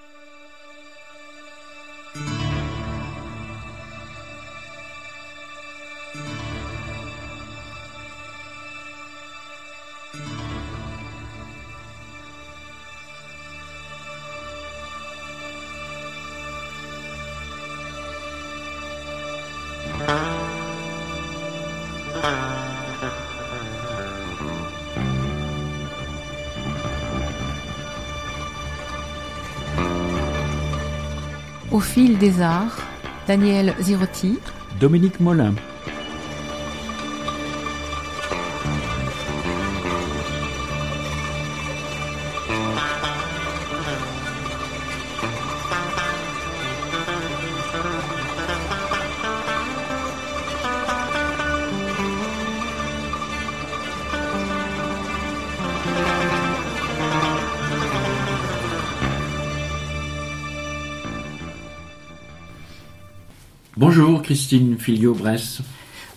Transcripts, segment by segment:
you Au fil des arts, Daniel Zirotti, Dominique Molin. Christine Filio-Bresse.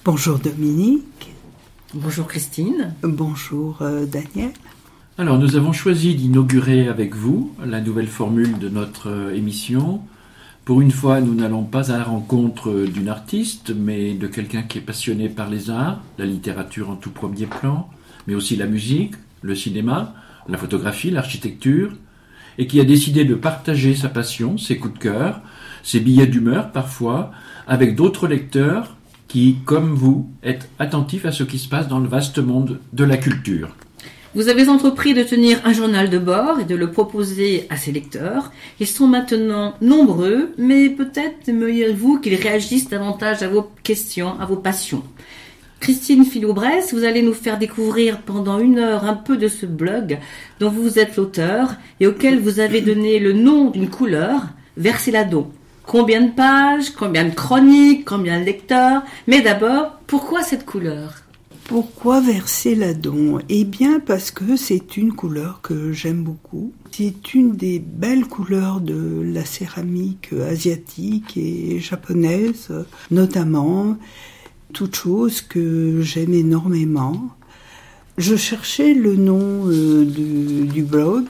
Bonjour Dominique. Bonjour Christine. Bonjour euh, Daniel. Alors nous avons choisi d'inaugurer avec vous la nouvelle formule de notre euh, émission. Pour une fois, nous n'allons pas à la rencontre d'une artiste, mais de quelqu'un qui est passionné par les arts, la littérature en tout premier plan, mais aussi la musique, le cinéma, la photographie, l'architecture, et qui a décidé de partager sa passion, ses coups de cœur, ses billets d'humeur parfois, avec d'autres lecteurs qui, comme vous, êtes attentifs à ce qui se passe dans le vaste monde de la culture. Vous avez entrepris de tenir un journal de bord et de le proposer à ses lecteurs. Ils sont maintenant nombreux, mais peut-être aimeriez-vous qu'ils réagissent davantage à vos questions, à vos passions. Christine Philou-Bresse, vous allez nous faire découvrir pendant une heure un peu de ce blog dont vous êtes l'auteur et auquel vous avez donné le nom d'une couleur, Verseladon. Combien de pages, combien de chroniques, combien de lecteurs? Mais d'abord, pourquoi cette couleur? Pourquoi Verseladon Eh bien parce que c'est une couleur que j'aime beaucoup. C'est une des belles couleurs de la céramique asiatique et japonaise, notamment. Toute chose que j'aime énormément. Je cherchais le nom euh, du blog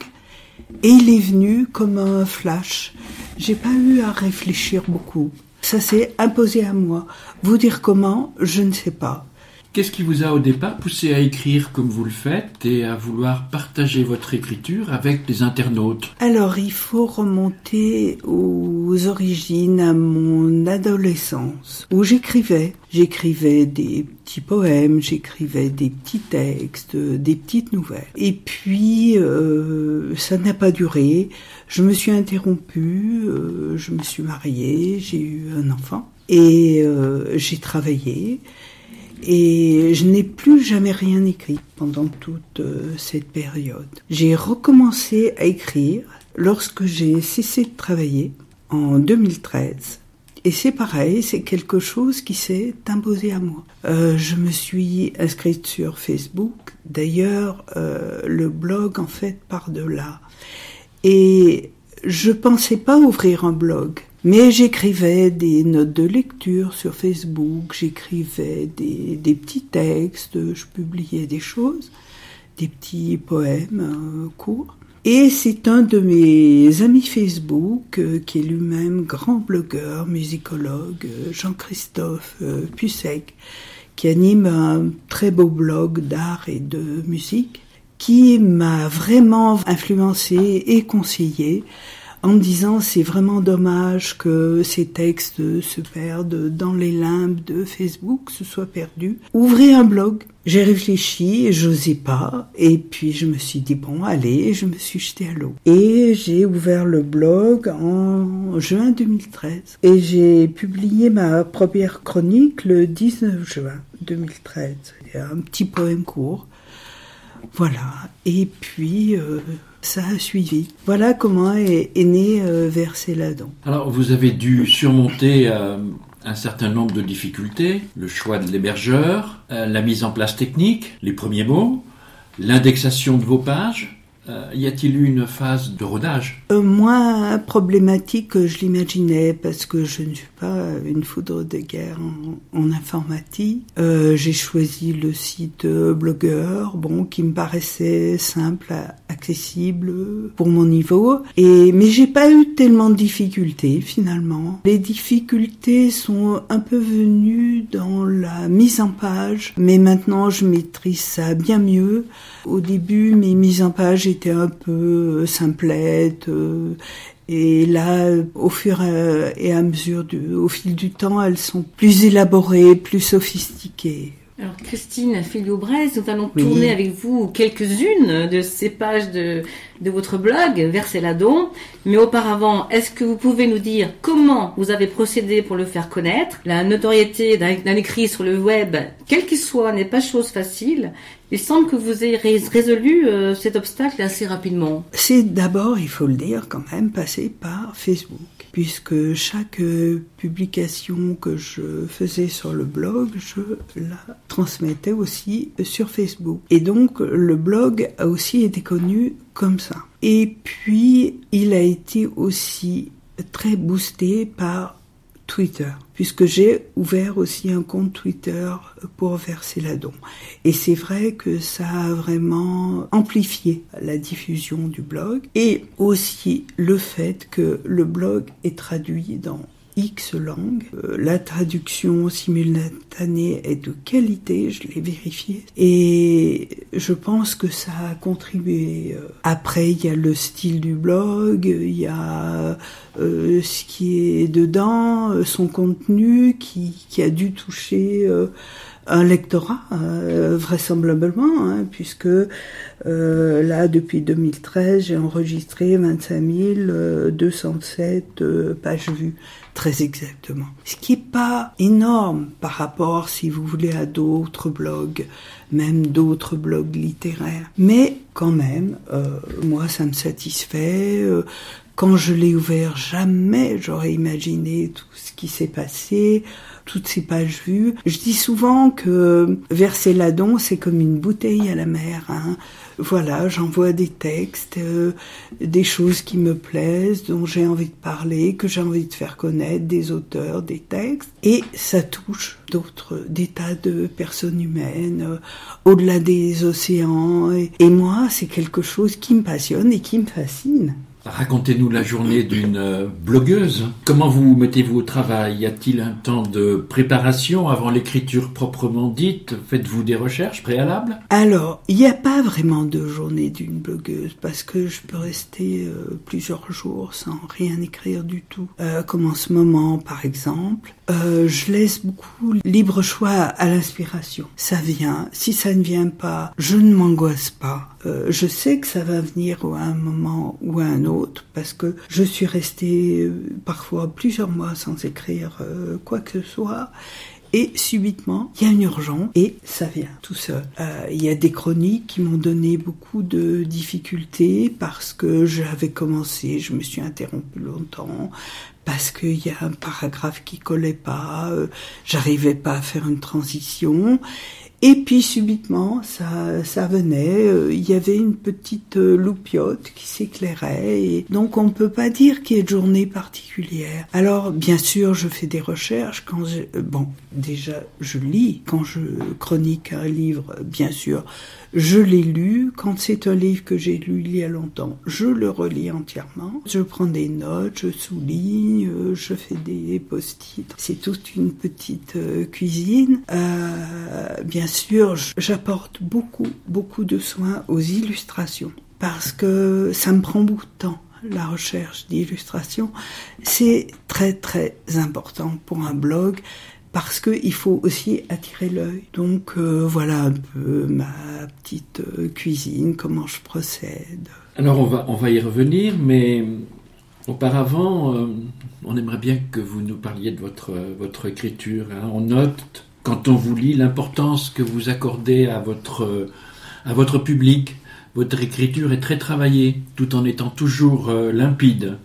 et il est venu comme un flash. J'ai pas eu à réfléchir beaucoup. Ça s'est imposé à moi. Vous dire comment, je ne sais pas. Qu'est-ce qui vous a au départ poussé à écrire comme vous le faites et à vouloir partager votre écriture avec les internautes? Alors, il faut remonter aux origines, à mon adolescence, où j'écrivais. J'écrivais des petits poèmes, j'écrivais des petits textes, des petites nouvelles. Et puis, euh, ça n'a pas duré. Je me suis interrompue, euh, je me suis mariée, j'ai eu un enfant et euh, j'ai travaillé. Et je n'ai plus jamais rien écrit pendant toute euh, cette période. J'ai recommencé à écrire lorsque j'ai cessé de travailler en 2013. Et c'est pareil, c'est quelque chose qui s'est imposé à moi. Euh, je me suis inscrite sur Facebook. D'ailleurs, euh, le blog en fait part de là. Et je pensais pas ouvrir un blog. Mais j'écrivais des notes de lecture sur Facebook, j'écrivais des, petits textes, je publiais des choses, des petits poèmes euh, courts. Et c'est un de mes amis Facebook, euh, qui est lui-même grand blogueur, musicologue, euh, Jean-Christophe Pussec, qui anime un très beau blog d'art et de musique, qui m'a vraiment influencé et conseillé en me disant c'est vraiment dommage que ces textes se perdent dans les limbes de Facebook, se soient perdus. Ouvrez un blog. J'ai réfléchi, j'osais pas, et puis je me suis dit bon allez, je me suis jetée à l'eau. Et j'ai ouvert le blog en juin 2013 et j'ai publié ma première chronique le 19 juin 2013. Un petit poème court. Voilà. Et puis euh, ça a suivi. Voilà comment est, né euh, Verseladon. Alors, vous avez dû surmonter euh, un certain nombre de difficultés, le choix de l'hébergeur, euh, la mise en place technique, les premiers mots, l'indexation de vos pages. Euh, y a-t-il eu une phase de rodage? Euh, Moins problématique que je l'imaginais parce que je ne suis pas une foudre de guerre en, informatique. Euh, j'ai choisi le site blogueur, bon, qui me paraissait simple, accessible pour mon niveau. Et mais j'ai pas eu tellement de difficultés finalement. Les difficultés sont un peu venues dans la mise en page, mais maintenant je maîtrise ça bien mieux. Au début, mes mises en page étaient un peu euh, simplettes. Euh, et là, au fur et à mesure, du, au fil du temps, elles sont plus élaborées, plus sophistiquées. Alors Christine Filio-Brez, nous allons tourner avec vous quelques-unes de ces pages de, de votre blog, Verseladon. Mais auparavant, est-ce que vous pouvez nous dire comment vous avez procédé pour le faire connaître? La notoriété d'un écrit sur le web, quel qu'il soit, n'est pas chose facile. Il semble que vous ayez résolu euh, cet obstacle assez rapidement. C'est d'abord, il faut le dire quand même, passé par Facebook puisque chaque euh, publication que je faisais sur le blog, je la transmettais aussi sur Facebook. Et donc le blog a aussi été connu comme ça. Et puis il a été aussi très boosté par Twitter, puisque j'ai ouvert aussi un compte Twitter pour verser la don. Et c'est vrai que ça a vraiment amplifié la diffusion du blog et aussi le fait que le blog est traduit dans X langues. Euh, la traduction simultanée est de qualité, je l'ai vérifié. Et je pense que ça a contribué. Euh, après, il y a le style du blog, il y a euh, ce qui est dedans, son contenu qui, a dû toucher un lectorat, vraisemblablement, hein, puisque là, depuis 2013, j'ai enregistré 25 207 pages vues très exactement. Ce qui n'est pas énorme par rapport, si vous voulez, à d'autres blogs, même d'autres blogs littéraires. Mais quand même, euh, moi, ça me satisfait. Euh, quand je l'ai ouvert, jamais j'aurais imaginé tout ce qui s'est passé, toutes ces pages vues. Je dis souvent que verser l'adon, c'est comme une bouteille à la mer. Hein voilà, j'envoie des textes, euh, des choses qui me plaisent, dont j'ai envie de parler, que j'ai envie de faire connaître, des auteurs, des textes, et ça touche d'autres, des tas de personnes humaines, euh, au-delà des océans, et moi, c'est quelque chose qui me passionne et qui me fascine. Racontez-nous la journée d'une euh, blogueuse. Comment vous mettez-vous au travail? Y a-t-il un temps de préparation avant l'écriture proprement dite? Faites-vous des recherches préalables? Alors, il n'y a pas vraiment de journée d'une blogueuse parce que je peux rester euh, plusieurs jours sans rien écrire du tout. Euh, comme en ce moment, par exemple. je laisse beaucoup libre choix à l'inspiration. Ça vient. Si ça ne vient pas, je ne m'angoisse pas. Je sais que ça va venir à un moment ou à un autre parce que je suis restée euh, parfois plusieurs mois sans écrire euh, quoi que ce soit. Et subitement, il y a une urgence et ça vient tout seul. Euh, il y a des chroniques qui m'ont donné beaucoup de difficultés parce que j'avais commencé, je me suis interrompue longtemps, parce qu'il y a un paragraphe qui collait pas, j'arrivais pas à faire une transition. Et puis subitement, ça, ça venait. Euh, il y avait une petite euh, loupiote qui s'éclairait. Et donc on ne peut pas dire qu'il y ait de journée particulière. Alors bien sûr, je fais des recherches. Quand je, euh, bon, déjà, je lis. Quand je chronique un livre, bien sûr, je l'ai lu. Quand c'est un livre que j'ai lu il y a longtemps, je le relis entièrement. Je prends des notes, je souligne, euh, je fais des post-it. C'est toute une petite euh, cuisine. Euh, bien sûr, j'apporte beaucoup, beaucoup de soins aux illustrations parce que ça me prend beaucoup de temps la recherche d'illustrations, c'est très très important pour un blog parce qu'il faut aussi attirer l'œil. Donc euh, voilà un peu ma petite euh, cuisine, comment je procède. Alors on va, on va y revenir, mais auparavant, euh, on aimerait bien que vous nous parliez de votre, votre écriture. Hein. On note, quand on vous lit, l'importance que vous accordez à votre, à votre public. Votre écriture est très travaillée, tout en étant toujours limpide.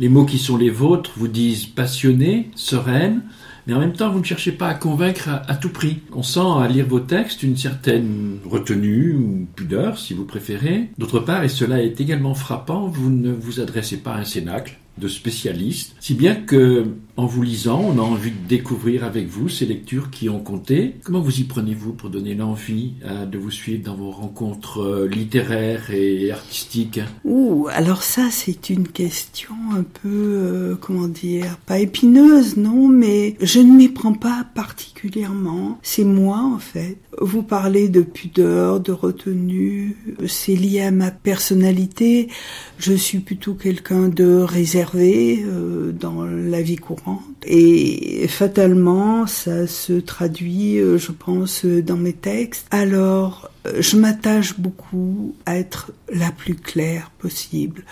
Les mots qui sont les vôtres vous disent passionnée, sereine, mais en même temps, vous ne cherchez pas à convaincre à, tout prix. On sent à lire vos textes une certaine retenue ou pudeur, si vous préférez. D'autre part, et cela est également frappant, vous ne vous adressez pas à un cénacle de spécialistes, si bien que en vous lisant, on a envie de découvrir avec vous ces lectures qui ont compté. Comment vous y prenez-vous pour donner l'envie euh, de vous suivre dans vos rencontres euh, littéraires et artistiques? Ouh, alors ça c'est une question un peu, euh, comment dire, pas épineuse, non, mais je ne m'y prends pas particulièrement. C'est moi en fait. Vous parlez de pudeur, de retenue, c'est lié à ma personnalité. Je suis plutôt quelqu'un de réservé dans la vie courante et fatalement, ça se traduit, euh, je pense, dans mes textes. Alors, euh, je m'attache beaucoup à être la plus claire possible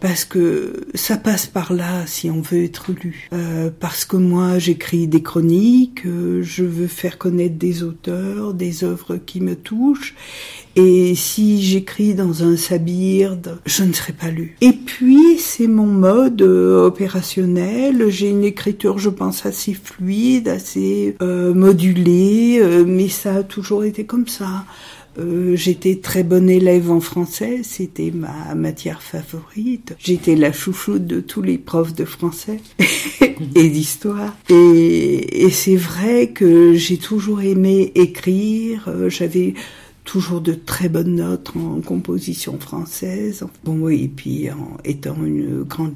parce que ça passe par là si on veut être lu. Euh, parce que moi j'écris des chroniques, euh, je veux faire connaître des auteurs, des œuvres qui me touchent, et si j'écris dans un sabirde, je ne serai pas lu. Et puis c'est mon mode euh, opérationnel, j'ai une écriture je pense assez fluide, assez modulée, mais ça a toujours été comme ça. Euh, j'étais très bonne élève en français, c'était ma matière favorite. J'étais la chouchoute de tous les profs de français et d'histoire. Et, c'est vrai que j'ai toujours aimé écrire. Euh, j'avais toujours de très bonnes notes en composition française. Bon, et puis en étant une grande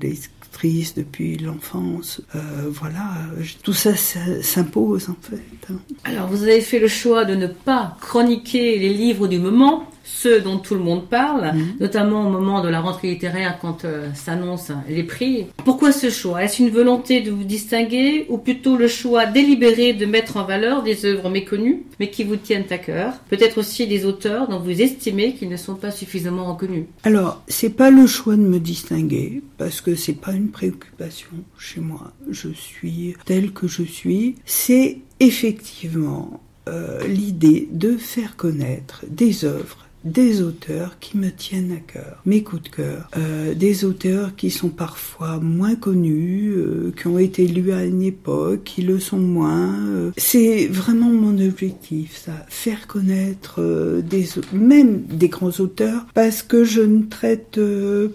depuis l'enfance. Euh, voilà, tout ça, s'impose en fait. Hein. Alors vous avez fait le choix de ne pas chroniquer les livres du moment, ceux dont tout le monde parle, mhm. notamment au moment de la rentrée littéraire quand euh, s'annoncent les prix. Pourquoi ce choix? Est-ce une volonté de vous distinguer ou plutôt le choix délibéré de mettre en valeur des œuvres méconnues mais qui vous tiennent à cœur? Peut-être aussi des auteurs dont vous estimez qu'ils ne sont pas suffisamment reconnus. Alors, c'est pas le choix de me distinguer parce que c'est pas une préoccupation chez moi. Je suis tel que je suis. C'est effectivement euh, l'idée de faire connaître des œuvres des auteurs qui me tiennent à cœur, mes coups de cœur, euh, des auteurs qui sont parfois moins connus, euh, qui ont été lus à une époque, qui le sont moins. Euh. C'est vraiment mon objectif, ça, faire connaître des, même des grands auteurs, parce que je ne traite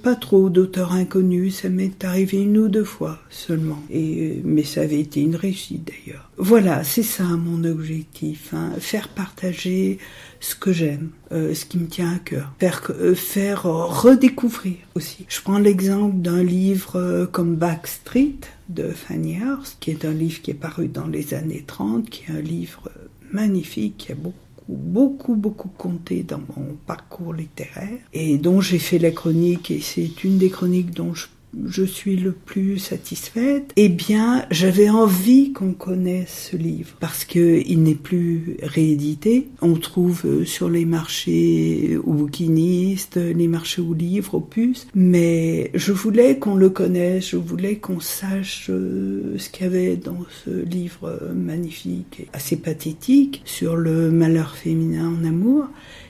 pas trop d'auteurs inconnus. Ça m'est arrivé une ou deux fois seulement, et mais ça avait été une réussite d'ailleurs. Voilà, c'est ça mon objectif, hein, faire partager ce que j'aime, euh, ce qui me tient à cœur, faire, euh, faire redécouvrir aussi. Je prends l'exemple d'un livre euh, comme Backstreet de Fanny Hurst, qui est un livre qui est paru dans les années 30, qui est un livre magnifique, qui a beaucoup beaucoup beaucoup compté dans mon parcours littéraire et dont j'ai fait la chronique et c'est une des chroniques dont je je suis le plus satisfaite, eh bien, j'avais envie qu'on connaisse ce livre. Parce que il n'est plus réédité. On trouve euh, sur les marchés aux bouquinistes, les marchés aux livres, aux puces, mais je voulais qu'on le connaisse, je voulais qu'on sache euh, ce qu'il y avait dans ce livre magnifique et assez pathétique sur le malheur féminin en amour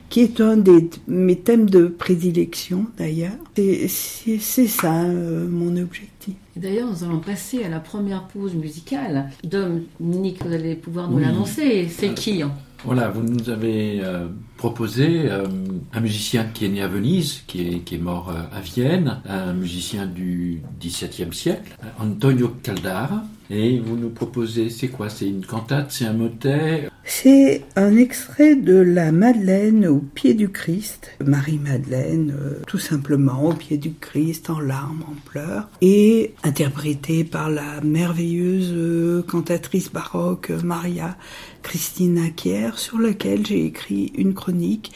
qui est un de mes thèmes de prédilection d'ailleurs. C'est ça euh, mon objectif. D'ailleurs, nous allons passer à la première pause musicale. Dominique, vous allez pouvoir nous l'annoncer. C'est qui hein? Voilà, vous nous avez euh, proposé euh, un musicien qui est né à Venise, qui est, qui est mort à Vienne, un musicien du XVIIe siècle, Antonio Caldara. Et vous nous proposez, c'est quoi? C'est une cantate, c'est un motet? C'est un extrait de la Madeleine au pied du Christ, Marie-Madeleine, euh, tout simplement au pied du Christ, en larmes, en pleurs, et interprété par la merveilleuse euh, cantatrice baroque Maria Christina Kier, sur laquelle j'ai écrit une chronique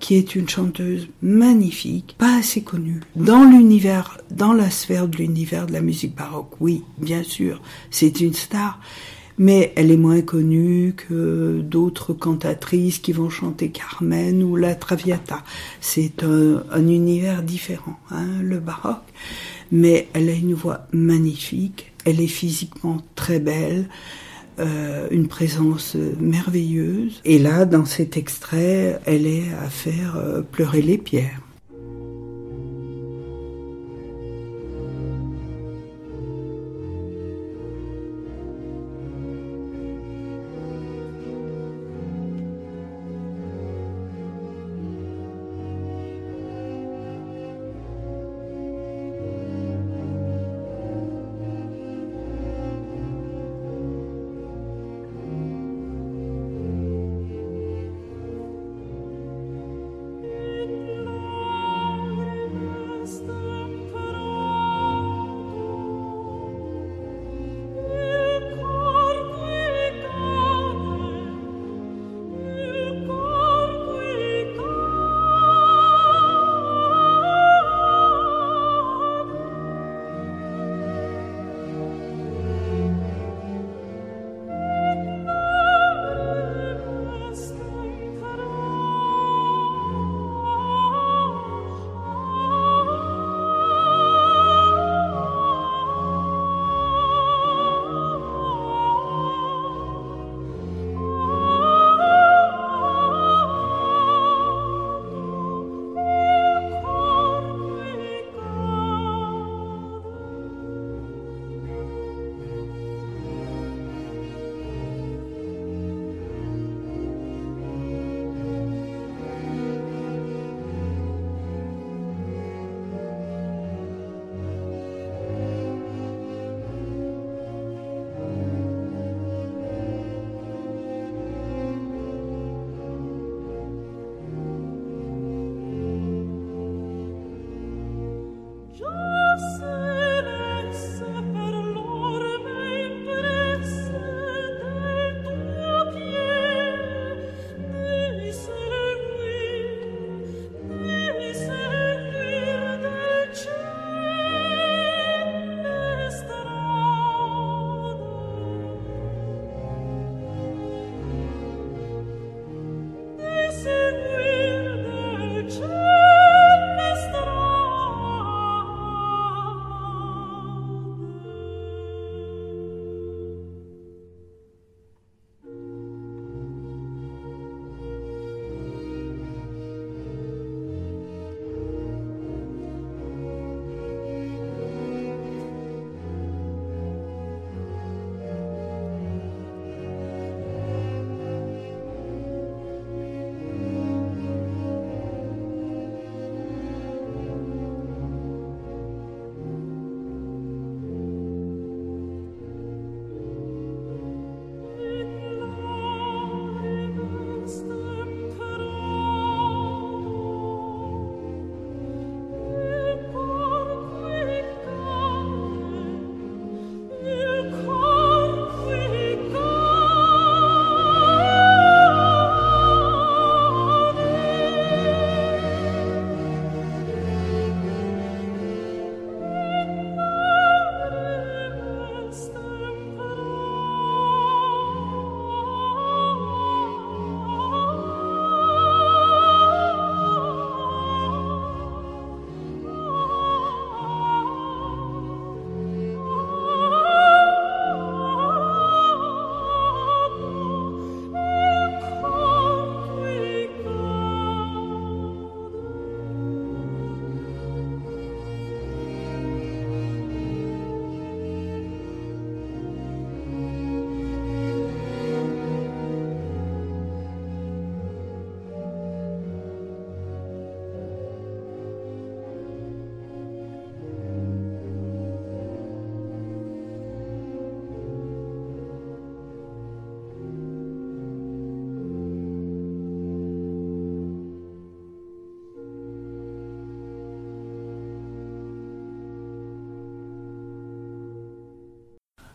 qui est une chanteuse magnifique, pas assez connue. Dans l'univers, dans la sphère de l'univers de la musique baroque, oui, bien sûr, c'est une star, mais elle est moins connue que d'autres cantatrices qui vont chanter Carmen ou la Traviata. C'est un, univers différent, hein, le baroque. Mais elle a une voix magnifique, elle est physiquement très belle, euh, une présence merveilleuse. Et là, dans cet extrait, elle est à faire euh, pleurer les pierres.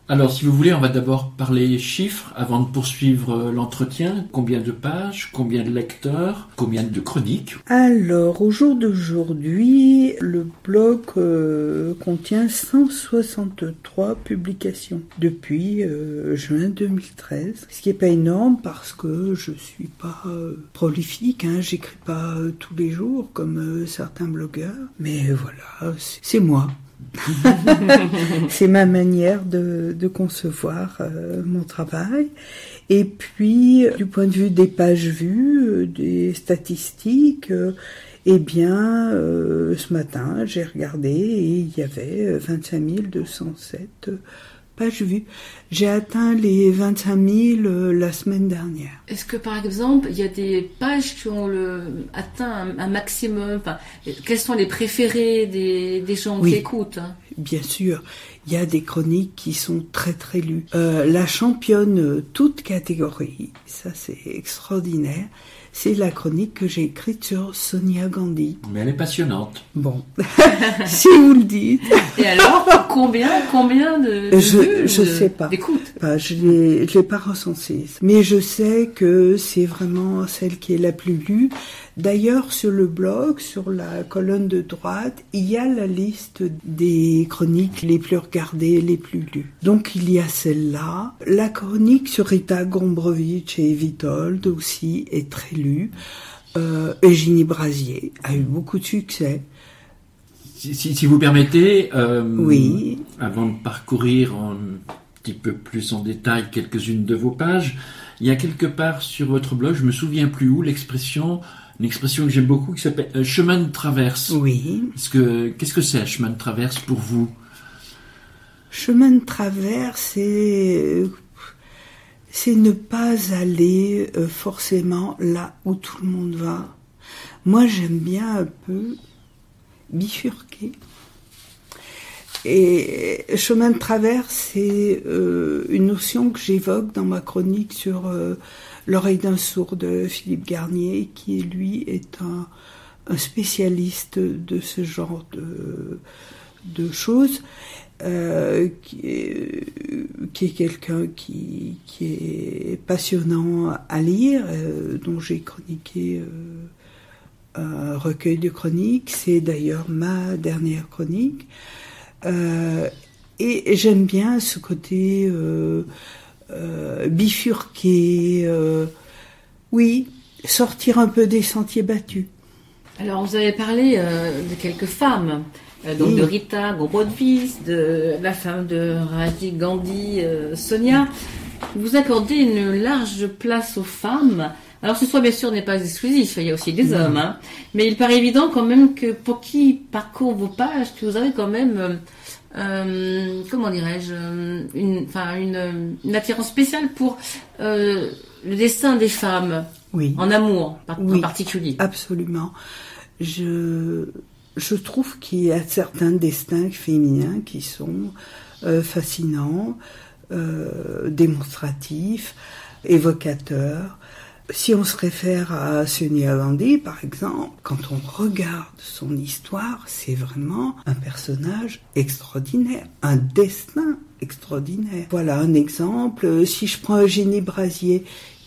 Alors, si vous voulez, on va d'abord parler chiffres avant de poursuivre l'entretien. Combien de pages, combien de lecteurs, combien de chroniques? Alors, au jour d'aujourd'hui, le blog euh, contient 163 publications depuis euh, juin 2013, ce qui n'est pas énorme parce que je suis pas euh, prolifique, hein, j'écris pas tous les jours comme certains blogueurs, mais voilà, c'est moi. c'est ma manière de, concevoir euh, mon travail. Et puis, du point de vue des pages vues, euh, des statistiques, euh, eh bien, ce matin, j'ai regardé et il y avait 25 207 page vue. J'ai atteint les 25 000 euh, la semaine dernière. Est-ce que par exemple, il y a des pages qui ont le, atteint un, maximum? Enfin, Quels sont les préférés des, des gens qui écoutent hein? Bien sûr, il y a des chroniques qui sont très très lues. Euh, la championne euh, toute catégorie, ça c'est extraordinaire c'est la chronique que j'ai écrite sur Sonia Gandhi. Mais elle est passionnante. Bon, si vous le dites. Et alors, combien, combien de, de je, je sais pas. D'écoute. je l'ai, je l'ai pas recensé. Mais je sais que c'est vraiment celle qui est la plus lue. D'ailleurs, sur le blog, sur la colonne de droite, il y a la liste des chroniques les plus regardées, les plus lues. Donc, il y a celle-là. La chronique sur Rita Gombrowicz et Vitold aussi est très lue. Euh, Eugénie Brasier a eu beaucoup de succès. Si, vous permettez, euh, oui. avant de parcourir un petit peu plus en détail quelques-unes de vos pages, il y a quelque part sur votre blog, je me souviens plus où, l'expression une expression que j'aime beaucoup qui s'appelle euh, chemin de traverse. Oui. que, qu'est-ce que c'est un chemin de traverse pour vous? Chemin de traverse, c'est, c'est ne pas aller euh, forcément là où tout le monde va. Moi, j'aime bien un peu bifurquer. Et chemin de traverse, c'est euh, une notion que j'évoque dans ma chronique sur L'oreille d'un sourd de Philippe Garnier, qui lui est un, spécialiste de ce genre de, choses, euh, qui est, quelqu'un qui, est passionnant à lire, euh, dont j'ai chroniqué euh, un recueil de chroniques. C'est d'ailleurs ma dernière chronique. Et j'aime bien ce côté euh, euh, oui, sortir un peu des sentiers battus. Alors, vous avez parlé euh, de quelques femmes, donc de Rita Gombrowicz, de la femme de Rajiv Gandhi, Sonia. Vous accordez une large place aux femmes. Alors, ce soit bien sûr n'est pas exclusif, il y a aussi des hommes, hein. mais il paraît évident quand même que pour qui parcourt vos pages, que vous avez quand même euh, comment dirais-je, euh, une, enfin une, une, attirance spéciale pour euh, le destin des femmes oui. en amour en particulier. Absolument. Je, je trouve qu'il y a certains destins féminins qui sont euh, fascinants, euh, démonstratifs, évocateurs. Si on se réfère à Sonia Gandhi, par exemple, quand on regarde son histoire, c'est vraiment un personnage extraordinaire, un destin extraordinaire. Voilà un exemple. Si je prends Eugénie Brasier,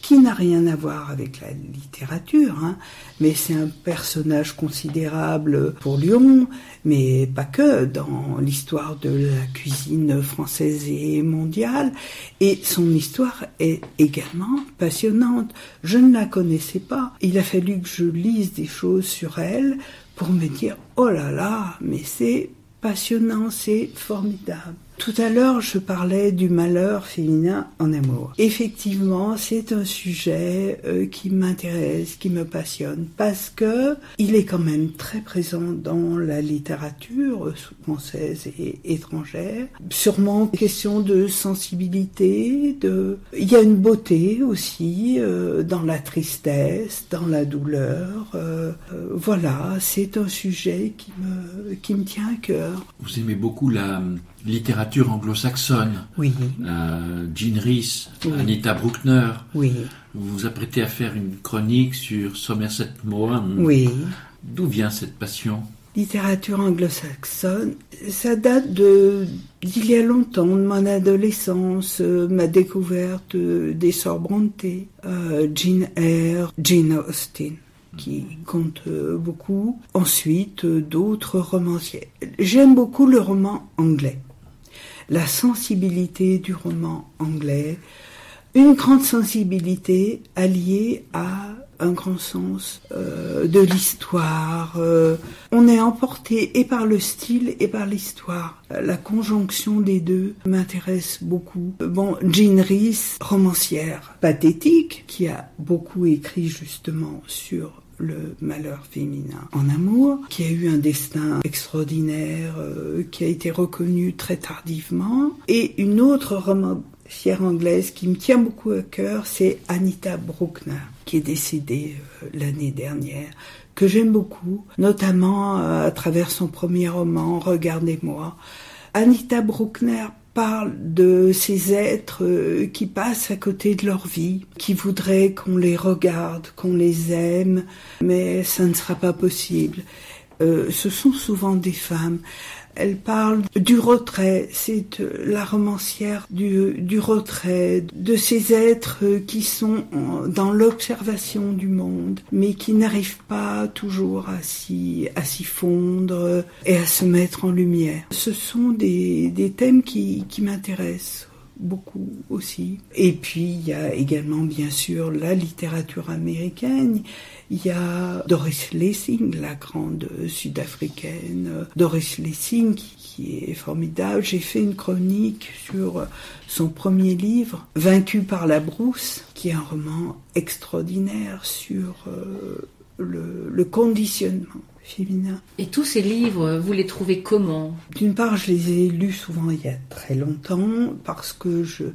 qui n'a rien à voir avec la littérature, hein, mais c'est un personnage considérable pour Lyon, mais pas que, dans l'histoire de la cuisine française et mondiale, et son histoire est également passionnante. Je ne la connaissais pas. Il a fallu que je lise des choses sur elle pour me dire, oh là là, mais c'est passionnant, c'est formidable. Tout à l'heure, je parlais du malheur féminin en amour. Effectivement, c'est un sujet euh, qui m'intéresse, qui me passionne, parce que il est quand même très présent dans la littérature française et étrangère. Sûrement question de sensibilité, de. Il y a une beauté aussi euh, dans la tristesse, dans la douleur. Euh, voilà, c'est un sujet qui me qui me tient à cœur. Vous aimez beaucoup la littérature anglo-saxonne. Oui. Euh, Jean Rhys, Anita Bruckner. Oui. Vous vous apprêtez à faire une chronique sur Somerset Maugham. Oui. D'où vient cette passion? Littérature anglo-saxonne, ça date de d'il y a longtemps, de mon adolescence, euh, ma découverte euh, des Sœurs euh, Jane Eyre, Jane Austen qui compte beaucoup. Ensuite, d'autres romanciers. J'aime beaucoup le roman anglais. La sensibilité du roman anglais, une grande sensibilité alliée à un grand sens euh, de l'histoire. Euh, on est emporté et par le style et par l'histoire. La conjonction des deux m'intéresse beaucoup. Bon, Jean Rhys, romancière pathétique, qui a beaucoup écrit justement sur le malheur féminin en amour, qui a eu un destin extraordinaire, euh, qui a été reconnu très tardivement, et une autre roman fière anglaise qui me tient beaucoup à cœur, c'est Anita Bruckner, qui est décédée euh, l'année dernière, que j'aime beaucoup, notamment euh, à travers son premier roman, Regardez-moi. Anita Bruckner parle de ces êtres euh, qui passent à côté de leur vie, qui voudraient qu'on les regarde, qu'on les aime, mais ça ne sera pas possible. ce sont souvent des femmes. Elle parle du retrait, c'est euh, la romancière du, du, retrait, de ces êtres qui sont dans l'observation du monde, mais qui n'arrivent pas toujours à s'y, à s'y fondre et à se mettre en lumière. Ce sont des, thèmes qui m'intéressent beaucoup aussi. Et puis il y a également bien sûr la littérature américaine. Il y a Doris Lessing, la grande sud-africaine. Doris Lessing qui est formidable. J'ai fait une chronique sur son premier livre, Vaincu par la brousse, qui est un roman extraordinaire sur euh, le, le conditionnement féminin. Et tous ces livres, vous les trouvez comment? D'une part, je les ai lus souvent il y a très longtemps parce que je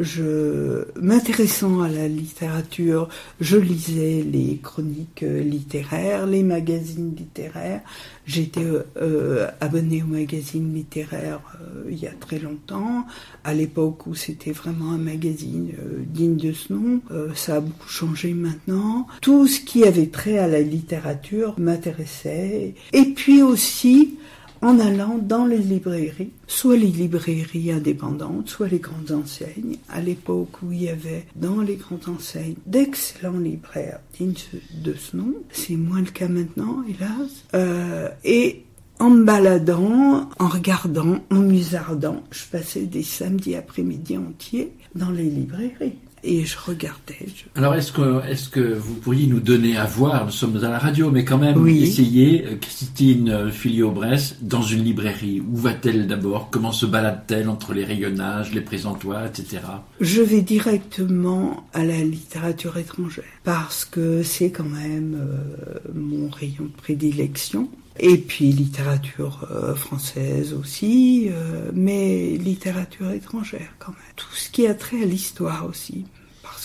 je m'intéressant à la littérature, je lisais les chroniques littéraires, les magazines littéraires. J'étais euh, abonnée au magazine littéraire euh, il y a très longtemps, à l'époque où c'était vraiment un magazine euh, digne de ce nom. ça a beaucoup changé maintenant. Tout ce qui avait trait à la littérature m'intéressait. Et puis aussi, en allant dans les librairies, soit les librairies indépendantes, soit les grandes enseignes, à l'époque où il y avait dans les grandes enseignes d'excellents libraires dignes de ce nom. C'est moins le cas maintenant, hélas. Euh, et en me baladant, en regardant, en musardant, je passais des samedis après-midi entiers dans les librairies et je regardais. Alors, est-ce que, est-ce que vous pourriez nous donner à voir, nous sommes à la radio, mais quand même essayer, euh, Christine euh, Filio-Bress, dans une librairie, où va-t-elle d'abord? Comment se balade-t-elle entre les rayonnages, les présentoirs, etc. Je vais directement à la littérature étrangère, parce que c'est quand même euh, mon rayon de prédilection. Et puis littérature française aussi, mais littérature étrangère quand même. Tout ce qui a trait à l'histoire aussi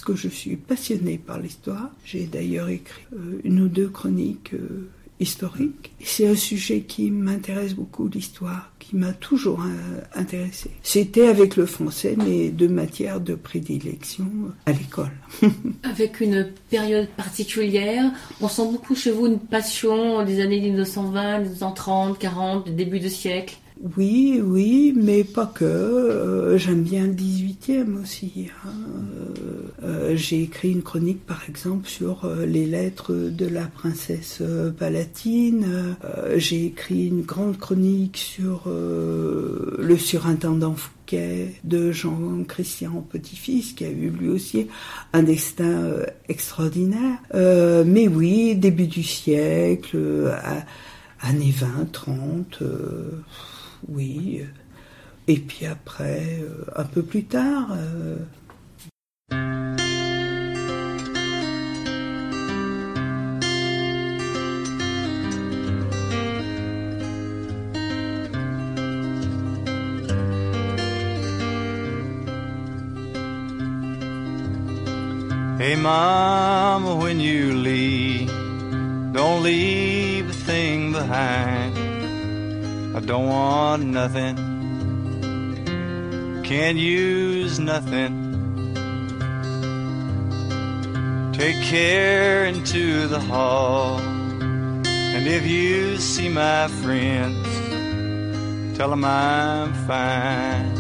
que je suis passionnée par l'histoire. J'ai d'ailleurs écrit euh, une ou deux chroniques historiques. C'est un sujet qui m'intéresse beaucoup, l'histoire, qui m'a toujours euh, intéressée. C'était avec le français, mais de matière de prédilection à l'école. avec une période particulière, on sent beaucoup chez vous une passion des années 1920, 1930, 40, début de siècle. Oui, oui, mais pas que. Euh, j'aime bien le 18e aussi. Hein. Euh, euh, j'ai écrit une chronique, par exemple, sur les lettres de la princesse palatine. J'ai écrit une grande chronique sur le surintendant Fouquet de Jean-Christian Petit-Fils, qui a eu lui aussi un destin extraordinaire. mais oui, début du siècle, années 20, 30 oui. Et puis après, euh, un peu plus tard. Euh, Hey mama, when you leave, don't leave a thing behind. Don't want nothing, can't use nothing. Take care into the hall and if you see my friends, tell 'em I'm fine,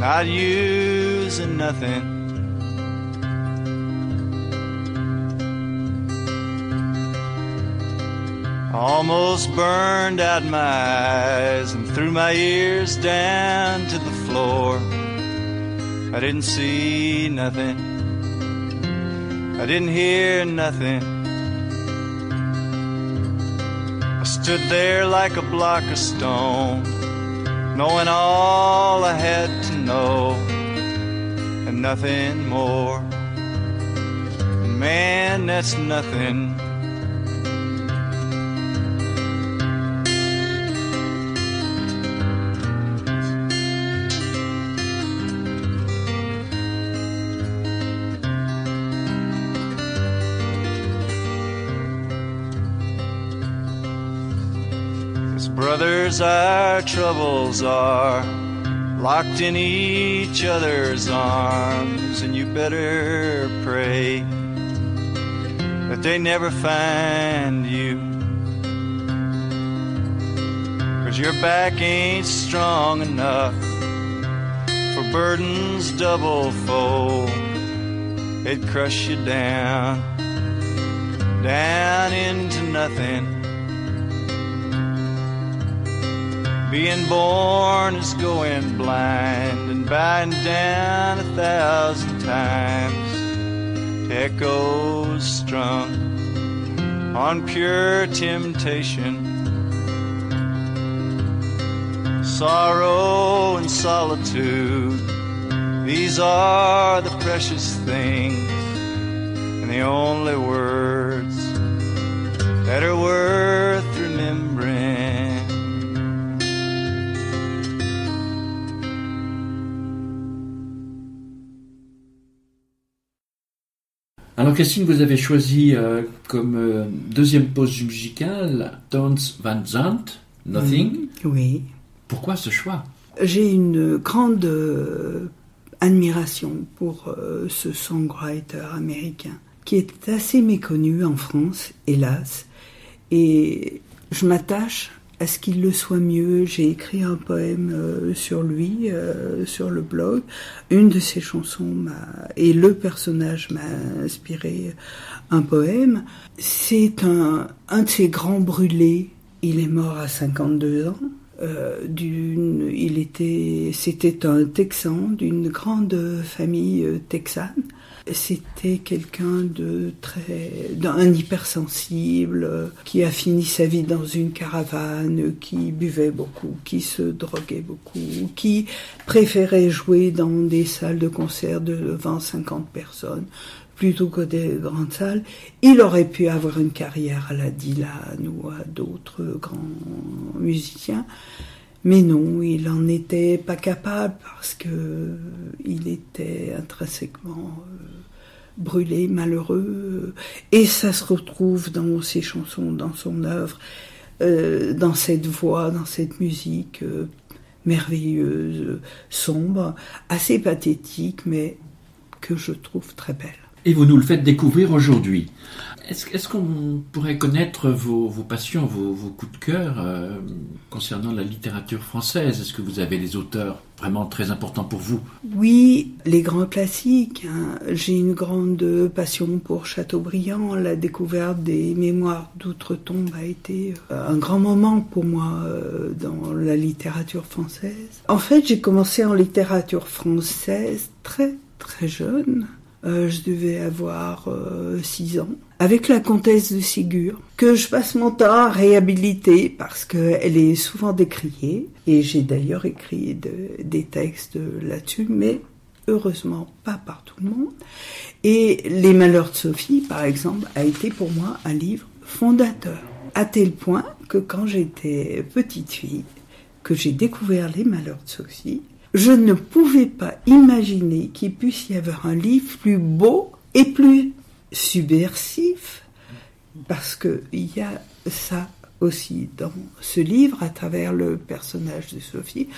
not using nothing. Almost burned out my eyes and threw my ears down to the floor. I didn't see nothing. I didn't hear nothing. I stood there like a block of stone, knowing all I had to know and nothing more. And man, that's nothing. Brothers, our troubles are locked in each other's arms, and you better pray that they never find you. Cause your back ain't strong enough for burdens double fold. They'd crush you down, down into nothing. Being born is going blind and bowing down a thousand times echoes strung on pure temptation. Sorrow and solitude, these are the precious things and the only words that are worth Alors Christine, vous avez choisi euh, comme euh, deuxième pause musicale Tones Van Zandt, Nothing. Oui. Pourquoi ce choix? J'ai une grande euh, admiration pour ce songwriter américain qui est assez méconnu en France, hélas. Et je m'attache à ce qu'il le soit mieux? J'ai écrit un poème euh, sur lui, euh, sur le blog. Une de ses chansons m'a et le personnage m'a inspiré un poème. C'est un, un de ses grands brûlés. Il est mort à 52 ans. Euh, d'une, il était, c'était un Texan d'une grande famille euh, texane. C'était quelqu'un de très, d'un hypersensible, euh, qui a fini sa vie dans une caravane, qui buvait beaucoup, qui se droguait beaucoup, qui préférait jouer dans des salles de concert devant 50 personnes plutôt que des grandes salles. Il aurait pu avoir une carrière à la Dylan ou à d'autres grands musiciens. Mais non, il en était pas capable parce que il était intrinsèquement euh, brûlé, malheureux. Et ça se retrouve dans ses chansons, dans son œuvre, euh, dans cette voix, dans cette musique euh, merveilleuse, sombre, assez pathétique, mais que je trouve très belle. Et vous nous le faites découvrir aujourd'hui. Est-ce qu'on pourrait connaître vos, passions, vos, vos coups de cœur euh, concernant la littérature française? Est-ce que vous avez des auteurs vraiment très importants pour vous? Oui, les grands classiques. hein. J'ai une grande passion pour Chateaubriand. La découverte des mémoires d'outre-tombe a été euh, un grand moment pour moi euh, dans la littérature française. En fait, j'ai commencé en littérature française très très jeune. Euh, je devais avoir 6 ans, avec la comtesse de Ségur, que je passe mon temps à réhabiliter parce qu'elle est souvent décriée, et j'ai d'ailleurs écrit de- des textes là-dessus, mais heureusement pas par tout le monde. Et Les Malheurs de Sophie, par exemple, a été pour moi un livre fondateur, à tel point que quand j'étais petite fille, que j'ai découvert Les Malheurs de Sophie, je ne pouvais pas imaginer qu'il puisse y avoir un livre plus beau et plus subversif, parce qu'il y a ça aussi dans ce livre à travers le personnage de Sophie.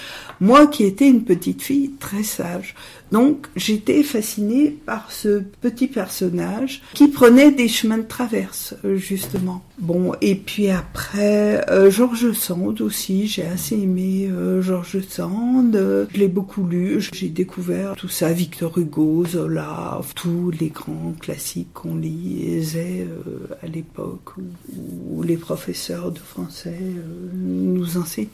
Moi qui étais une petite fille très sage. Donc j'étais fascinée par ce petit personnage qui prenait des chemins de traverse, euh, justement. Bon, et puis après, euh, Georges Sand aussi, j'ai assez aimé euh, Georges Sand, je l'ai beaucoup lu, j'ai découvert tout ça, Victor Hugo, Zola, tous les grands classiques qu'on lisait à l'époque où, les professeurs de français nous enseignaient.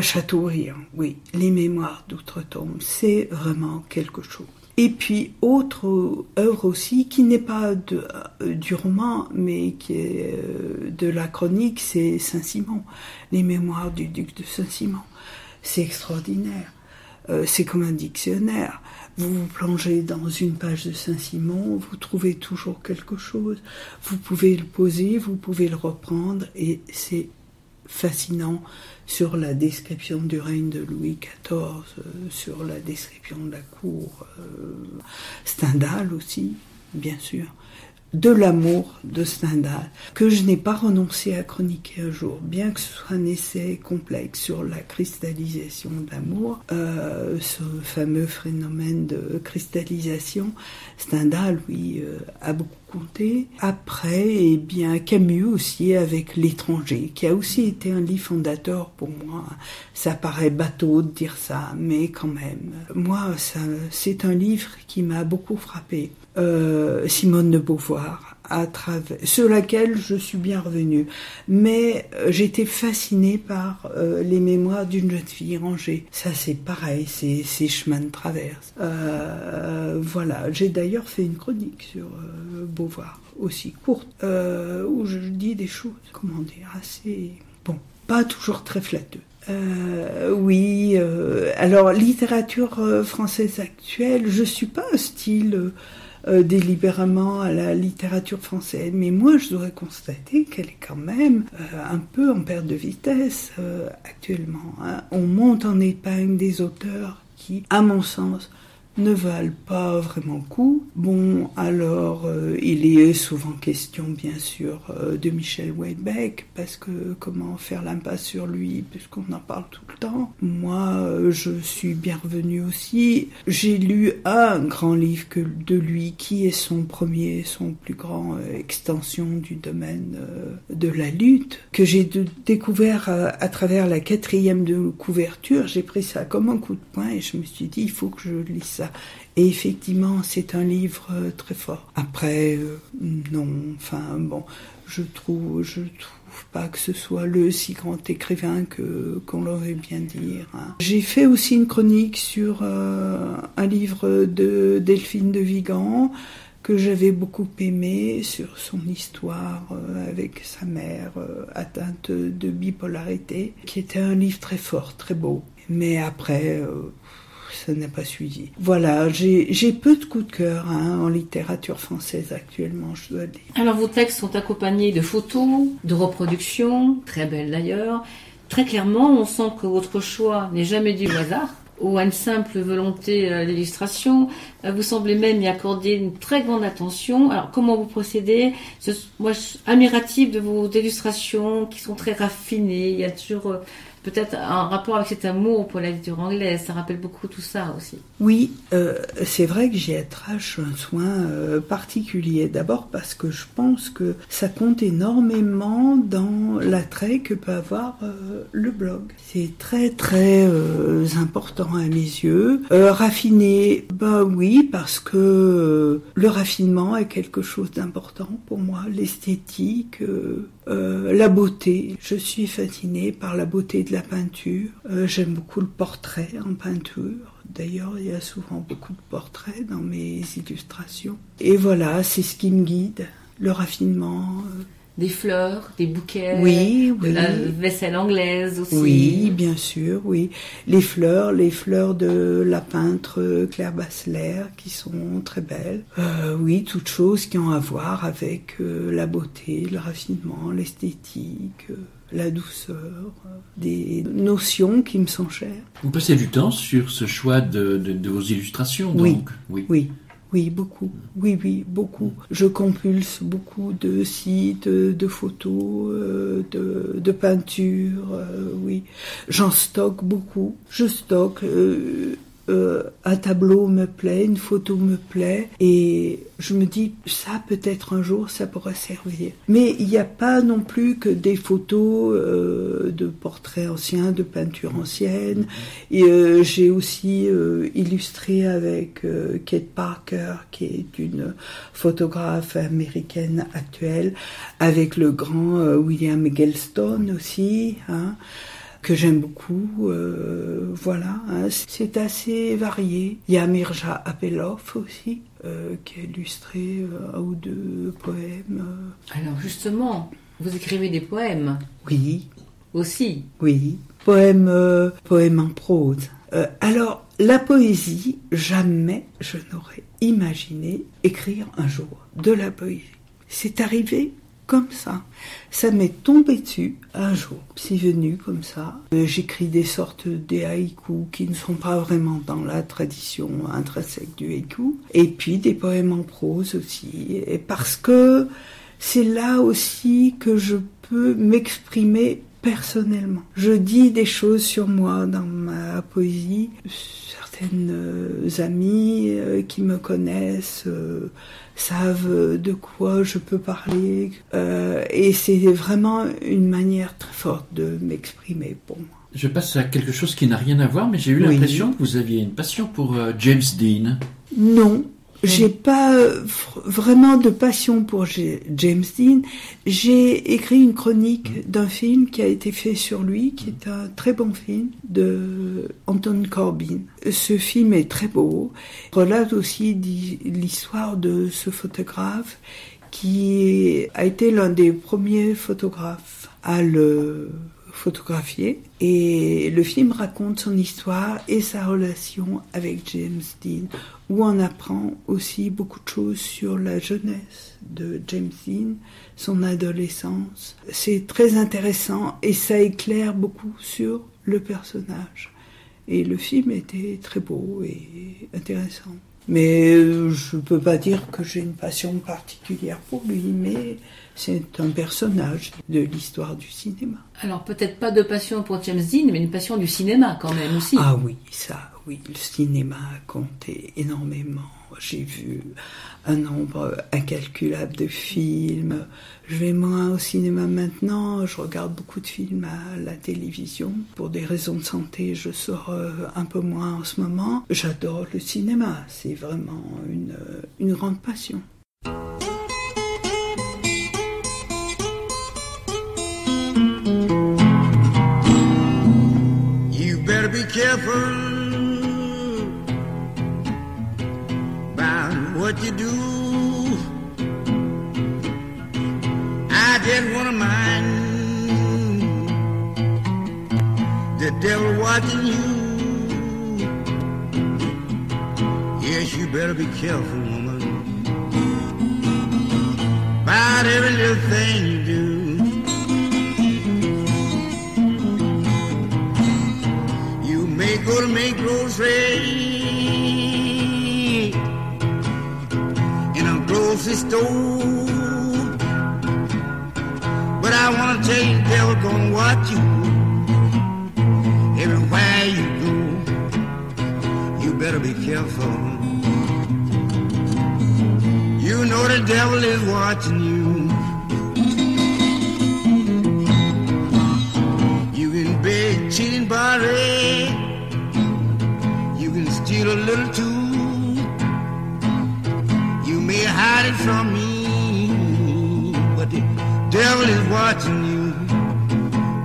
Chateaubriand, oui, les mémoires d'outre-tombe, c'est vraiment quelque chose. Et puis, autre œuvre aussi, qui n'est pas de, euh, du roman, mais qui est euh, de la chronique, c'est Saint-Simon, les mémoires du duc de Saint-Simon. C'est extraordinaire. Euh, c'est comme un dictionnaire. Vous vous plongez dans une page de Saint-Simon, vous trouvez toujours quelque chose. Vous pouvez le poser, vous pouvez le reprendre, et c'est fascinant sur la description du règne de Louis XIV, euh, sur la description de la cour, euh, Stendhal aussi, bien sûr de l'amour de Stendhal, que je n'ai pas renoncé à chroniquer un jour, bien que ce soit un essai complexe sur la cristallisation d'amour, euh, ce fameux phénomène de cristallisation, Stendhal, oui, euh, a beaucoup Après, eh bien, Camus aussi avec L'étranger, qui a aussi été un livre fondateur pour moi. Ça paraît bateau de dire ça, mais quand même. Moi, c'est un livre qui m'a beaucoup frappé euh, Simone de Beauvoir, travers, sur laquelle je suis bien revenue. Mais euh, j'étais fascinée par euh, les mémoires d'une jeune fille rangée. Ça, c'est pareil, c'est ces chemins de traverse. voilà, j'ai d'ailleurs fait une chronique sur Beauvoir, aussi courte, où je dis des choses, comment dire, assez... Bon, pas toujours très flatteuses. oui, alors littérature française actuelle, je suis pas un style euh, délibérément à la littérature française. Mais moi, je dois constater qu'elle est quand même euh, un peu en perte de vitesse euh, actuellement. Hein. On monte en épingle des auteurs qui, à mon sens, ne valent pas vraiment coup. Bon, alors euh, il est souvent question, bien sûr, euh, de Michel Houellebecq, parce que comment faire l'impasse sur lui, puisqu'on en parle tout le temps. Moi, euh, je suis bienvenue aussi. J'ai lu un grand livre de lui, qui est son premier, son plus grand extension du domaine de la lutte, que j'ai découvert à, travers la quatrième de couverture. J'ai pris ça comme un coup de poing et je me suis dit, il faut que je lise ça. Et effectivement, c'est un livre euh, très fort. Après, euh, non, enfin bon, je trouve, je trouve pas que ce soit le si grand écrivain que qu'on l'aurait bien dire. Hein. J'ai fait aussi une chronique sur euh, un livre de Delphine de Vigan que j'avais beaucoup aimé sur son histoire avec sa mère atteinte de bipolarité, qui était un livre très fort, très beau. Mais après, ça n'a pas suivi. Voilà, j'ai peu de coups de cœur hein, en littérature française actuellement, je dois dire. Alors vos textes sont accompagnés de photos, de reproductions, très belles d'ailleurs. Très clairement, on sent que votre choix n'est jamais dû au hasard ou à une simple volonté euh, d'illustration. Euh, vous semblez même y accorder une très grande attention. Alors, comment vous procédez? Moi, je suis admirative de vos illustrations qui sont très raffinées. Il y a toujours euh, peut-être un rapport avec cet amour pour la littérature anglaise. Ça rappelle beaucoup tout ça aussi. Oui, euh, c'est vrai que j'y attache un soin euh, particulier. D'abord parce que je pense que ça compte énormément dans l'attrait que peut avoir euh, le blog. C'est très très important à mes yeux. raffiné, bah oui, parce que le raffinement est quelque chose d'important pour moi. L'esthétique, la beauté. Je suis fascinée par la beauté de la peinture. Euh, j'aime beaucoup le portrait en peinture. D'ailleurs, il y a souvent beaucoup de portraits dans mes illustrations. Et voilà, c'est ce qui me guide, le raffinement. Euh. Des fleurs, des bouquets, oui, de la vaisselle anglaise aussi. Oui, bien sûr, oui. Les fleurs, les fleurs de la peintre Claire Basseler qui sont très belles. Euh, oui, toutes choses qui ont à voir avec la beauté, le raffinement, l'esthétique la douceur, des notions qui me sont chères. Vous passez du temps sur ce choix de, vos illustrations, donc Oui, oui. Oui, beaucoup. Oui, oui, beaucoup. Je compulse beaucoup de sites, de photos, euh, de, de peintures, euh, oui. J'en stocke beaucoup. Je stocke. Euh, euh, un tableau me plaît, une photo me plaît, et je me dis, ça peut-être un jour, ça pourra servir. Mais il n'y a pas non plus que des photos euh, de portraits anciens, de peintures anciennes. Et euh, j'ai aussi illustré avec Kate Parker, qui est une photographe américaine actuelle, avec le grand William Gellstone aussi. Hein que j'aime beaucoup. Euh, voilà, hein, c'est assez varié. Il y a Mirja Apelov aussi, euh, qui a illustré euh, un ou deux poèmes. Alors justement, vous écrivez des poèmes Oui. Aussi Oui. Poèmes, poèmes en prose. alors, la poésie, jamais je n'aurais imaginé écrire un jour de la poésie. C'est arrivé comme ça. Ça m'est tombé dessus un jour. C'est venu comme ça. Euh, j'écris des sortes des haïkus qui ne sont pas vraiment dans la tradition intrinsèque du haïku. Et puis des poèmes en prose aussi. Et parce que c'est là aussi que je peux m'exprimer personnellement. Je dis des choses sur moi dans ma poésie. Certaines euh, amies euh, qui me connaissent savent de quoi je peux parler. Euh, et c'est vraiment une manière très forte de m'exprimer pour moi. Je passe à quelque chose qui n'a rien à voir, mais j'ai eu l'impression que vous aviez une passion pour euh, James Dean. Non, j'ai pas euh, vraiment de passion pour James Dean. J'ai écrit une chronique mm. d'un film qui a été fait sur lui, qui est un très bon film de Anton Corbin. Ce film est très beau. Il relate aussi l'histoire de ce photographe qui a été l'un des premiers photographes à le photographié et le film raconte son histoire et sa relation avec James Dean où on apprend aussi beaucoup de choses sur la jeunesse de James Dean, son adolescence. C'est très intéressant et ça éclaire beaucoup sur le personnage. Et le film était très beau et intéressant. Mais euh, je ne peux pas dire que j'ai une passion particulière pour lui, mais c'est un personnage de l'histoire du cinéma. Alors peut-être pas de passion pour James Dean, mais une passion du cinéma quand même aussi. Ah oui, ça, oui, le cinéma a compté énormément. J'ai vu un nombre incalculable de films. Je vais moins au cinéma maintenant, je regarde beaucoup de films à la télévision. Pour des raisons de santé, je sors euh, un peu moins en ce moment. J'adore le cinéma, c'est vraiment une, une grande passion. Careful about what you do. I just wanna mind the devil watching you. Yes, you better be careful, woman, about every little thing you do. To make groceries in a grocery store. But I want to tell you, the devil gonna watch you everywhere you go. You better be careful. You know the devil is watching. You world is watching you.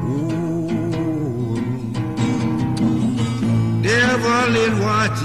Ooh. The is watching.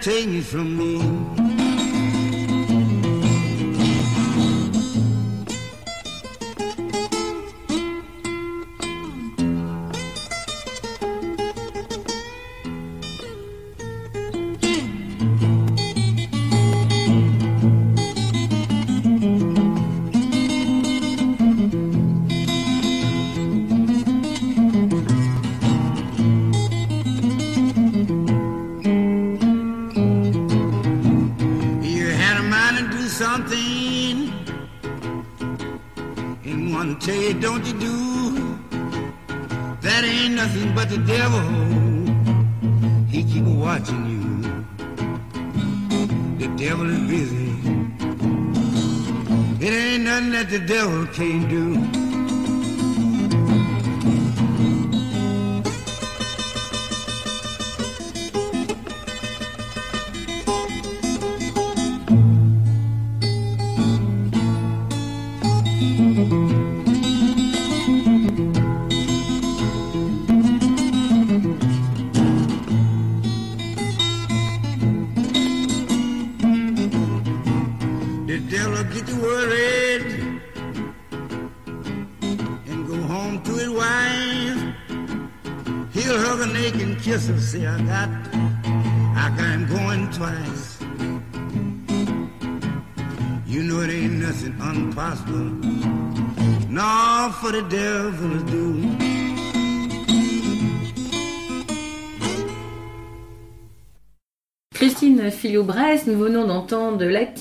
Take from me.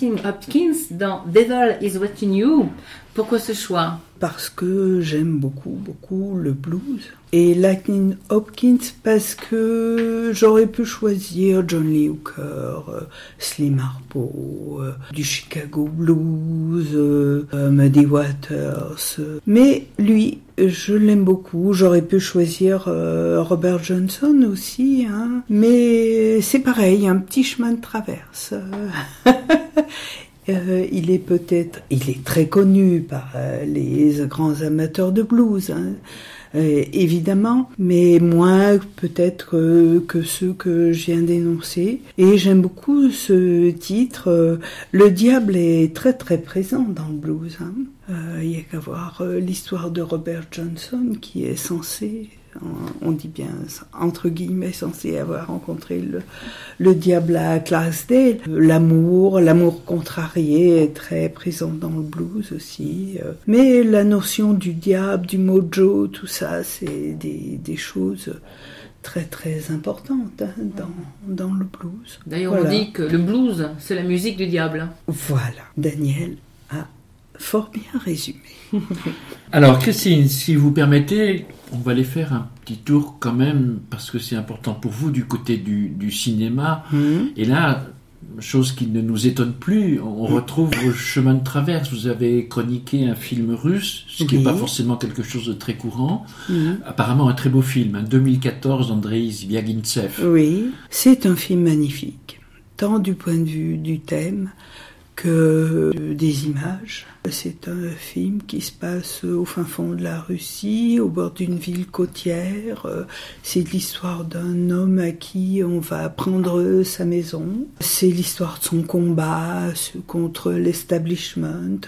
Lightning Hopkins dans Devil is Watching You. Pourquoi ce choix parce que j'aime beaucoup, beaucoup le blues. Et Lightning Hopkins parce que j'aurais pu choisir John Lee Hooker, euh, Slim Harpo, euh, du Chicago Blues, euh, Muddy Waters. Mais lui, je l'aime beaucoup. J'aurais pu choisir Robert Johnson aussi. Hein. Mais c'est pareil, un petit chemin de traverse. Euh, il est peut-être, il est très connu par euh, les grands amateurs de blues, hein, euh, évidemment, mais moins peut-être que ceux que je viens d'énoncer. Et j'aime beaucoup ce titre. le diable est très très présent dans le blues. hein. Il y a qu'à voir l'histoire de Robert Johnson qui est censé, on dit bien entre guillemets, censé avoir rencontré le, le diable à Clarksdale. Euh, L'amour, l'amour contrarié est très présent dans le blues aussi. euh. Mais la notion du diable, du mojo, tout ça, c'est des, des choses très très importantes hein, dans, dans le blues. D'ailleurs, Voilà. on dit que le blues, c'est la musique du diable. Voilà, Daniel a fort bien résumé. Alors, Christine, si vous permettez, on va aller faire un petit tour quand même, parce que c'est important pour vous, du côté du, du cinéma. Et là, chose qui ne nous étonne plus, on retrouve vos chemins de traverse. Vous avez chroniqué un film russe, ce qui n'est Oui. pas forcément quelque chose de très courant. Apparemment un très beau film, un 2014 d'Andrei Zviagintsev. Oui, c'est un film magnifique, tant du point de vue du thème que des images. C'est un film qui se passe au fin fond de la Russie, au bord d'une ville côtière. Euh, C'est l'histoire d'un homme à qui on va prendre sa maison. C'est l'histoire de son combat contre l'establishment,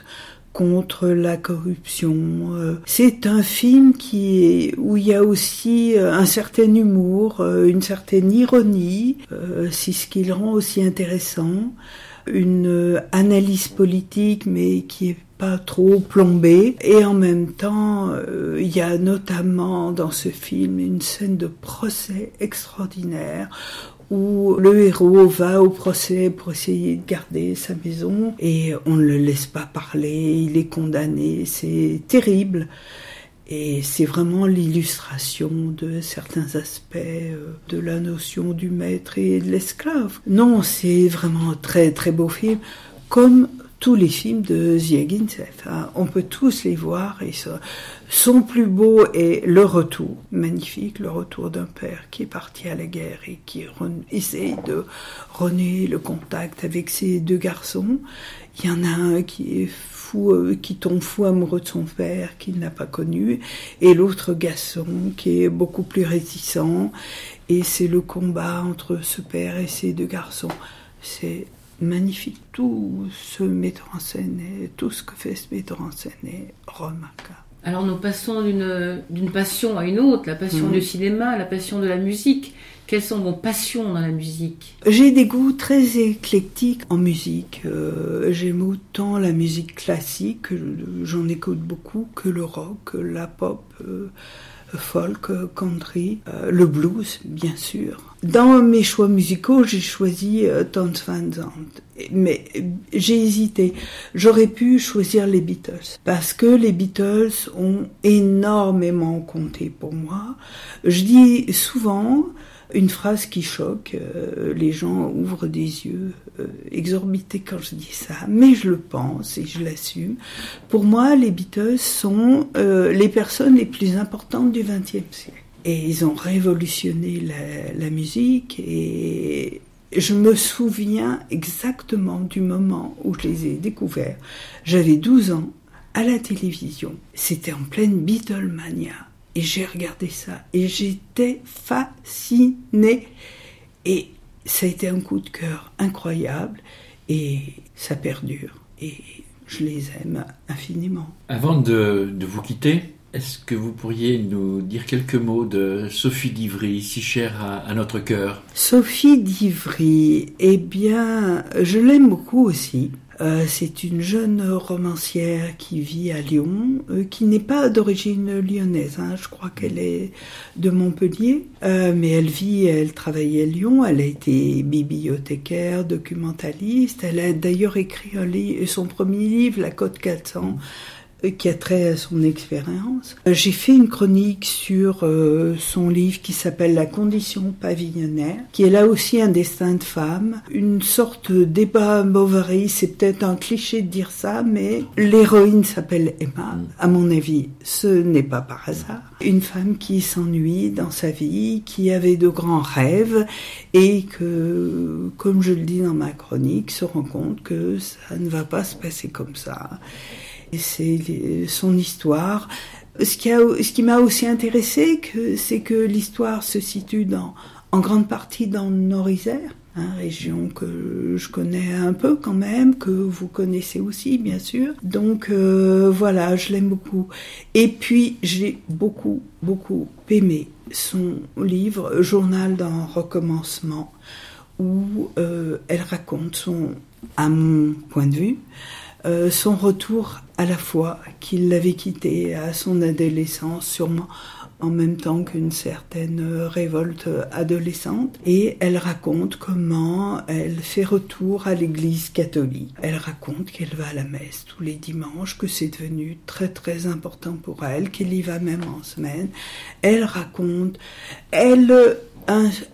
contre la corruption. Euh, C'est un film qui est, où il y a aussi euh, un certain humour, euh, une certaine ironie. Euh, C'est ce qui le rend aussi intéressant. Une euh, analyse politique, mais qui est pas trop plombée. Et en même temps, euh, il y a notamment dans ce film une scène de procès extraordinaire où le héros va au procès pour essayer de garder sa maison et on ne le laisse pas parler, il est condamné, c'est terrible. Et c'est vraiment l'illustration de certains aspects euh, de la notion du maître et de l'esclave. Non, c'est vraiment un très très beau film, comme tous les films de Ziegintsev. Hein. On peut tous les voir et son plus beau est Le Retour, magnifique, le retour d'un père qui est parti à la guerre et qui essaye de renouer le contact avec ses deux garçons. Il y en a un qui est fou, euh, qui tombe fou amoureux de son père qu'il n'a pas connu, et l'autre garçon qui est beaucoup plus réticent. Et c'est le combat entre ce père et ces deux garçons. C'est magnifique. Tout ce metteur en scène, et tout ce que fait ce metteur en scène est remarquable. Alors nous passons d'une passion à une autre, la passion mhm. du cinéma, la passion de la musique. Quelles sont vos passions dans la musique? J'ai des goûts très éclectiques en musique. Euh, j'aime autant la musique classique, j'en écoute beaucoup, que le rock, la pop. Euh, folk, country, euh, le blues, bien sûr. Dans mes choix musicaux, j'ai choisi euh, Van Zandt. Mais j'ai hésité. J'aurais pu choisir les Beatles. Parce que les Beatles ont énormément compté pour moi. Je dis souvent, une phrase qui choque, euh, les gens ouvrent des yeux euh, exorbités quand je dis ça, mais je le pense et je l'assume. Pour moi, les Beatles sont euh, les personnes les plus importantes du XXe siècle. Et ils ont révolutionné la, la musique et je me souviens exactement du moment où je les ai découverts. J'avais 12 ans à la télévision. C'était en pleine Beatlemania. Et j'ai regardé ça et j'étais fascinée. Et ça a été un coup de cœur incroyable et ça perdure. Et je les aime infiniment. Avant de, de vous quitter, est-ce que vous pourriez nous dire quelques mots de Sophie d'Ivry, si chère à, à notre cœur? Sophie d'Ivry, eh bien, je l'aime beaucoup aussi. Euh, c'est une jeune romancière qui vit à Lyon, euh, qui n'est pas d'origine lyonnaise. Hein. je crois qu'elle est de Montpellier, euh, mais elle vit, elle travaille à Lyon. Elle a été bibliothécaire, documentaliste. Elle a d'ailleurs écrit son premier livre, La Côte 400 qui a trait à son expérience. Euh, j'ai fait une chronique sur euh, son livre qui s'appelle La condition pavillonnaire, qui est là aussi un destin de femme, une sorte de débat Bovary, c'est peut-être un cliché de dire ça, mais l'héroïne s'appelle Emma. À mon avis, ce n'est pas par hasard. Une femme qui s'ennuie dans sa vie, qui avait de grands rêves et que, comme je le dis dans ma chronique, se rend compte que ça ne va pas se passer comme ça c'est son histoire. Ce qui, a, ce qui m'a aussi intéressé, c'est que l'histoire se situe en grande partie dans le Nord-Isère, hein, région que je connais un peu quand même, que vous connaissez aussi bien sûr. Donc euh, voilà, je l'aime beaucoup. Et puis j'ai beaucoup, beaucoup aimé son livre Journal d'un recommencement, où euh, elle raconte son, à mon point de vue, euh, son retour à la fois qu'il l'avait quitté à son adolescence, sûrement en même temps qu'une certaine révolte adolescente, et elle raconte comment elle fait retour à l'église catholique. Elle raconte qu'elle va à la messe tous les dimanches, que c'est devenu très très important pour elle, qu'elle y va même en semaine. Elle raconte, elle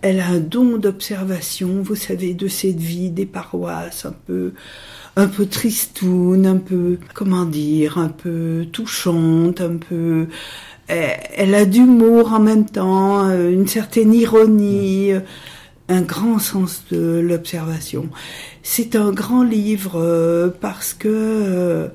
elle a un don d'observation, vous savez, de cette vie des paroisses un peu un peu tristoun, un peu, comment dire, un peu touchante, un peu... Elle a d'humour en même temps, euh, une certaine ironie, euh, un grand sens de l'observation. C'est un grand livre euh, parce que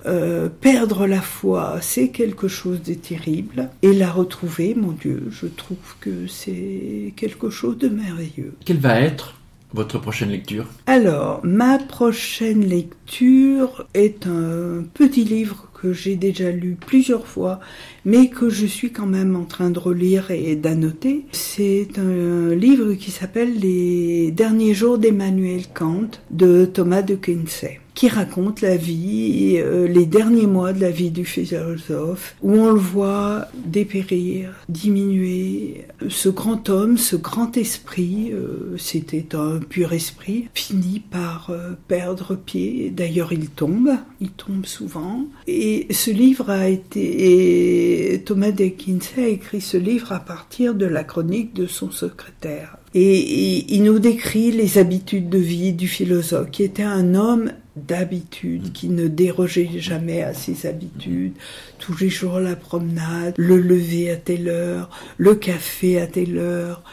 perdre la foi, c'est quelque chose de terrible. Et la retrouver, mon Dieu, je trouve que c'est quelque chose de merveilleux. Quelle va être votre prochaine lecture Alors, ma prochaine lecture est un petit livre que j'ai déjà lu plusieurs fois, mais que je suis quand même en train de relire et d'annoter. C'est un livre qui s'appelle Les derniers jours d'Emmanuel Kant de Thomas de Quincey qui raconte la vie, euh, les derniers mois de la vie du philosophe, où on le voit dépérir, diminuer. Ce grand homme, ce grand esprit, euh, c'était un pur esprit, finit par euh, perdre pied. D'ailleurs, il tombe, il tombe souvent. Et ce livre a été, et Thomas Quincey a écrit ce livre à partir de la chronique de son secrétaire. Et il nous décrit les habitudes de vie du philosophe, qui était un homme d'habitude, qui ne dérogeait jamais à ses habitudes. Tous les jours la promenade, le lever à telle heure, le café à telle heure.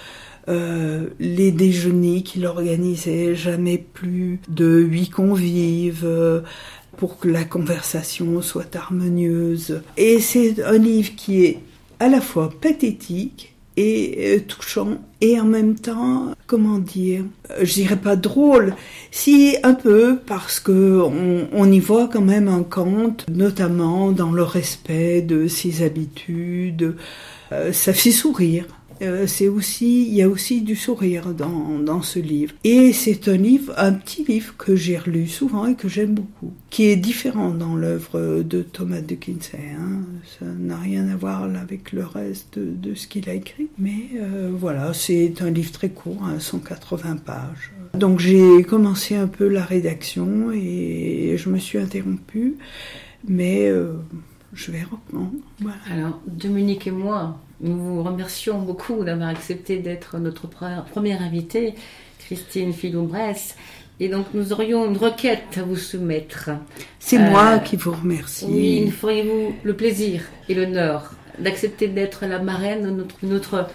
Euh, les déjeuners qu'il organisait, jamais plus de huit convives, euh, pour que la conversation soit harmonieuse. Et c'est un livre qui est à la fois pathétique et euh, touchant et en même temps, comment dire, euh, je dirais pas drôle, si un peu parce que on, y voit quand même un conte, notamment dans le respect de ses habitudes, euh, ça fait sourire. Euh, c'est aussi, il y a aussi du sourire dans, dans ce livre. Et c'est un livre, un petit livre que j'ai relu souvent et que j'aime beaucoup, qui est différent dans l'œuvre de Thomas de Kinsey. Hein. Ça n'a rien à voir avec le reste de, ce qu'il a écrit. Mais euh, voilà, c'est un livre très court, hein, 180 pages. Donc j'ai commencé un peu la rédaction et je me suis interrompue, mais euh, je vais reprendre. Alors, Dominique et moi, nous vous remercions beaucoup d'avoir accepté d'être notre première invitée, Christine Filon-Bresse. Et donc, nous aurions une requête à vous soumettre. C'est euh, moi qui vous remercie. Oui, feriez-vous le plaisir et l'honneur d'accepter d'être la marraine de notre, notre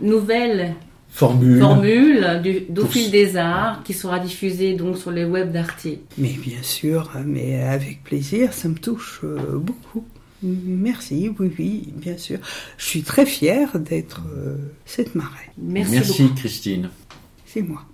nouvelle formule, formule du, d'Au fil des arts qui sera diffusée donc sur les web d'Arte. Mais bien sûr, mais avec plaisir, ça me touche euh, beaucoup. Merci, oui, oui, bien sûr. Je suis très fière d'être euh, cette marraine. Merci, Merci Christine. C'est moi.